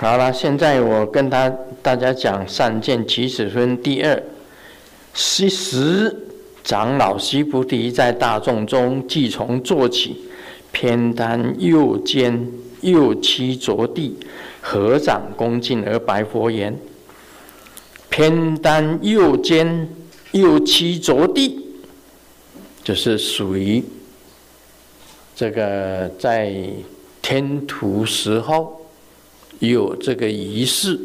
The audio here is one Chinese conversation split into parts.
好了，现在我跟他大家讲善见起始分第二。昔时长老西菩提在大众中，即从坐起，偏袒右肩，右膝着地，合掌恭敬而白佛言：“偏袒右肩，右膝着地，就是属于这个在天土时候。”有这个仪式，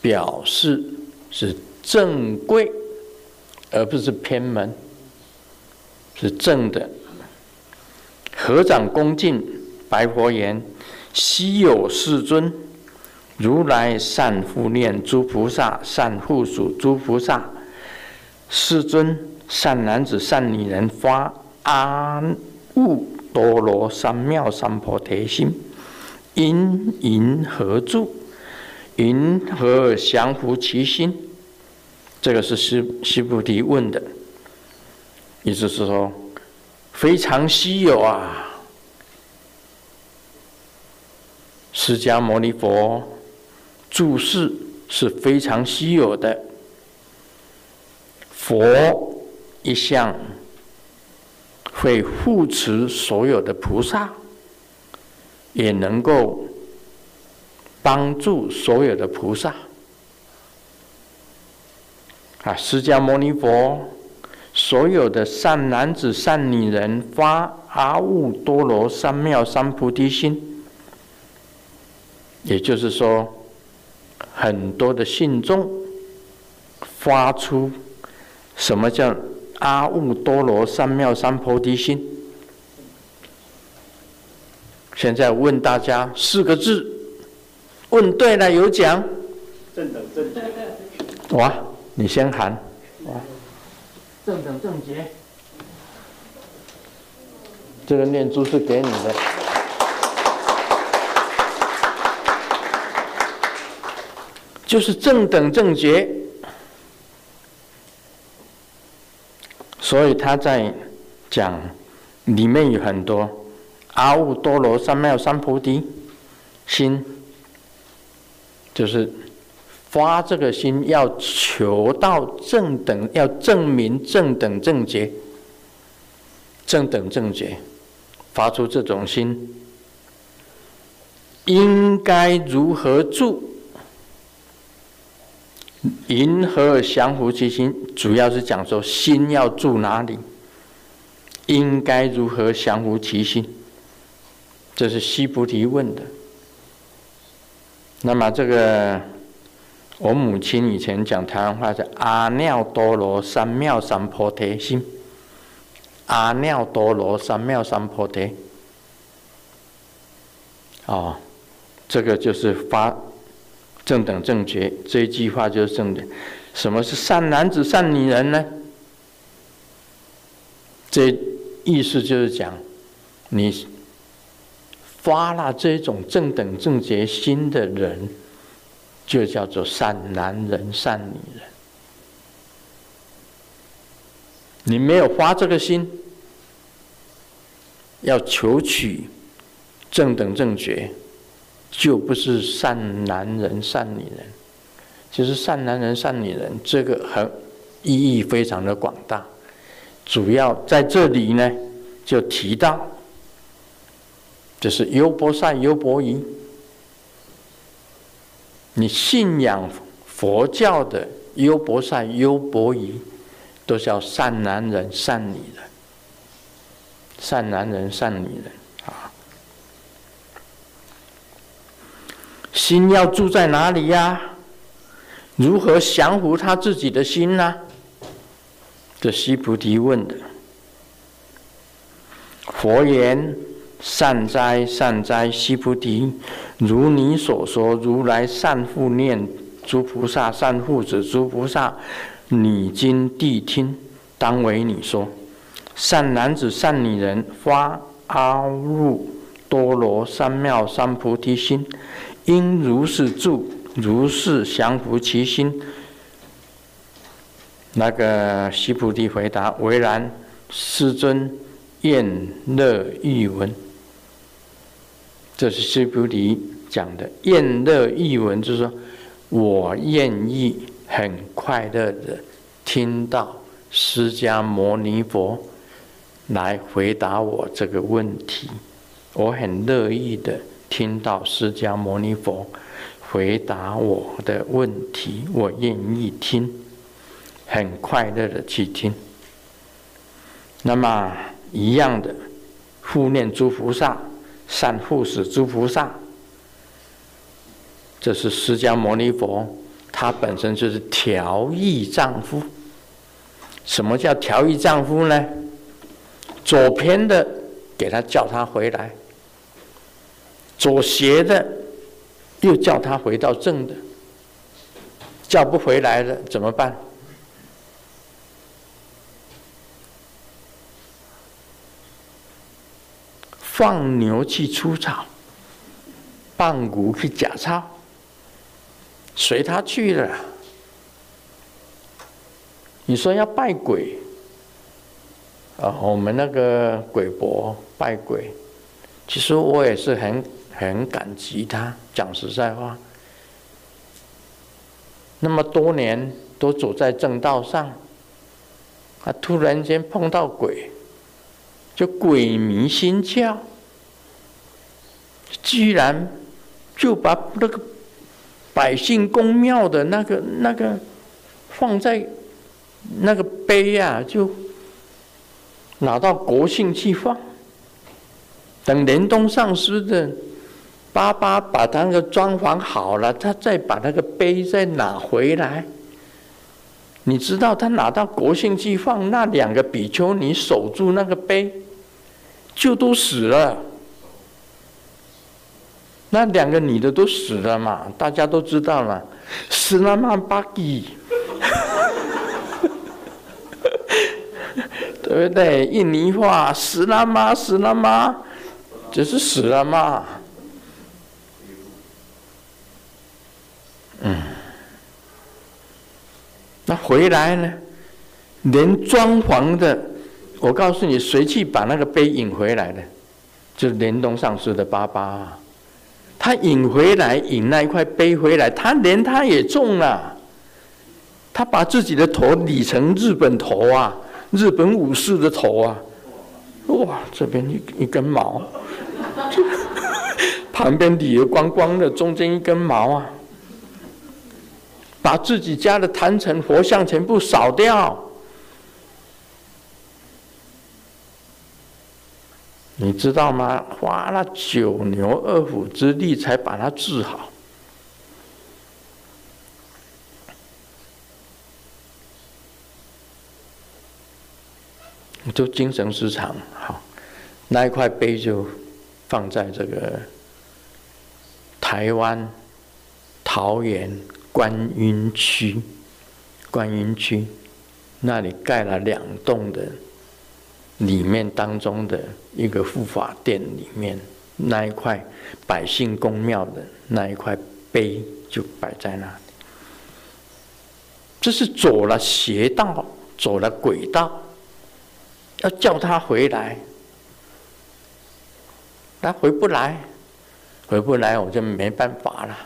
表示是正规，而不是偏门，是正的。合掌恭敬，白佛言：“希有世尊，如来善护念诸菩萨，善护属诸菩萨。世尊，善男子、善女人，发阿耨多罗三藐三菩提心。”因云何住？云何降伏其心？这个是西西菩提问的，意思是说非常稀有啊！释迦牟尼佛住世是非常稀有的，佛一向会护持所有的菩萨。也能够帮助所有的菩萨啊！释迦牟尼佛所有的善男子、善女人发阿耨多罗三藐三菩提心，也就是说，很多的信众发出什么叫阿耨多罗三藐三菩提心？现在问大家四个字，问对了有奖。正等正觉。哇，你先喊。哇，正等正觉。这个念珠是给你的。就是正等正觉。所以他在讲里面有很多。阿耨多罗三藐三菩提心，就是发这个心，要求到正等，要证明正等正觉，正等正觉，发出这种心，应该如何住？云何降伏其心？主要是讲说心要住哪里？应该如何降伏其心？这是西菩提问的。那么这个，我母亲以前讲台湾话是阿耨多罗三藐三菩提心。阿耨多罗三藐三菩提。哦，这个就是发正等正觉，这一句话就是正的。什么是善男子、善女人呢？这意思就是讲你。发了这种正等正觉心的人，就叫做善男人、善女人。你没有发这个心，要求取正等正觉，就不是善男人、善女人。其实善男人、善女人这个很意义非常的广大，主要在这里呢，就提到。就是优婆塞、优婆夷，你信仰佛教的优婆塞、优婆夷，都叫善男人、善女人。善男人、善女人啊，心要住在哪里呀？如何降服他自己的心呢？这须菩提问的，佛言。善哉，善哉，须菩提！如你所说，如来善护念诸菩萨，善护持诸菩萨。你今谛听，当为你说。善男子，善女人，发阿耨多罗三藐三菩提心，应如是住，如是降伏其心。那个须菩提回答：为然，世尊，愿乐欲闻。这是释菩提讲的愿乐译闻，就是说我愿意很快乐的听到释迦牟尼佛来回答我这个问题，我很乐意的听到释迦牟尼佛回答我的问题，我愿意听，很快乐的去听。那么一样的，护念诸菩萨，善护持诸菩萨，这是释迦牟尼佛，他本身就是调御丈夫。什么叫调御丈夫呢？左偏的给他叫他回来，左斜的又叫他回到正的，叫不回来了怎么办？放牛去出草，放牛去假钞，随他去了。你说要拜鬼啊？我们那个鬼伯拜鬼，其实我也是很很感激他。讲实在话，那么多年都走在正道上，他突然间碰到鬼。就鬼迷心窍，居然就把那个百姓公庙的那个那个放在那个碑呀、啊，就拿到国姓去放。等莲东上师的爸爸把他那个装潢好了，他再把那个碑再拿回来。你知道他拿到国姓去放，那两个比丘尼守住那个碑。就都死了，那两个女的都死了嘛？大家都知道了，死了嘛？巴基，对不对？印尼话死了吗？死了吗？就是死了嘛。嗯，那回来呢？连装潢的。我告诉你，谁去把那个碑引回来的？就是莲东上师的爸爸，他引回来，引那一块碑回来，他连他也中了。他把自己的头理成日本头啊，日本武士的头啊，哇，这边一一根毛，旁边理得光光的，中间一根毛啊，把自己家的坛城佛像全部扫掉。你知道吗？花了九牛二虎之力才把他治好，就精神失常。好，那一块碑就放在这个台湾桃园观音区，观音区那里盖了两栋的。里面当中的一个护法殿里面，那一块百姓公庙的那一块碑就摆在那里。这是走了邪道，走了鬼道，要叫他回来，他回不来，回不来我就没办法了。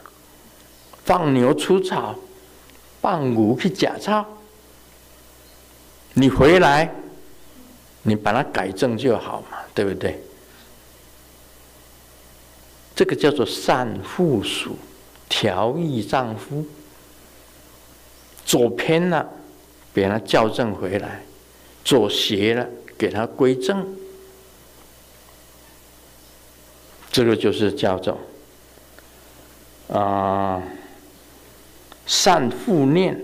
放牛出草，放牛去假钞，你回来。你把它改正就好嘛，对不对？这个叫做善护属，调御丈夫。走偏了，给他校正回来；走邪了，给他归正。这个就是叫做啊、善复念，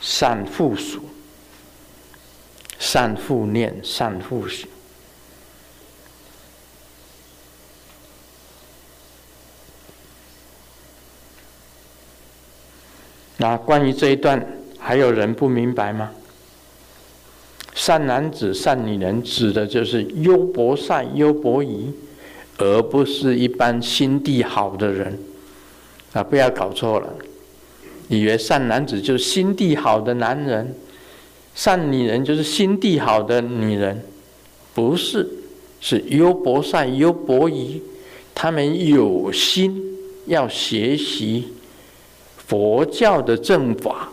善护属。善护念，善护行。那关于这一段，还有人不明白吗？善男子、善女人，指的就是优婆塞、优婆夷，而不是一般心地好的人。啊，不要搞错了，以为善男子就是心地好的男人。善女人就是心地好的女人，不是，是优博善、优博夷，他们有心要学习佛教的正法，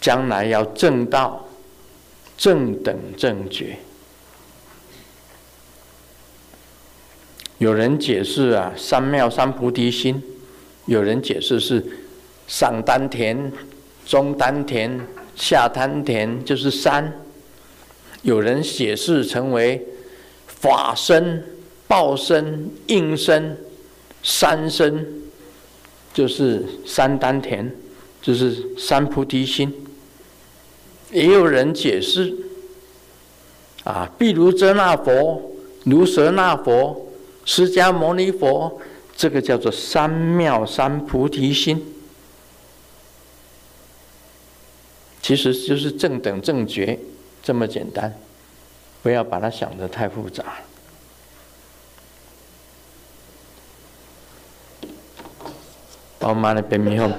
将来要正道正等正觉。有人解释啊，三妙三菩提心；有人解释是上丹田、中丹田、下丹田，就是三；有人解释成为法身、报身、应身、三身，就是三丹田，就是三菩提心。也有人解释啊，譬如遮那佛、如舍那佛。释迦牟尼佛，这个叫做三妙三菩提心，其实就是正等正觉这么简单，不要把它想得太复杂。宝妈的别迷糊。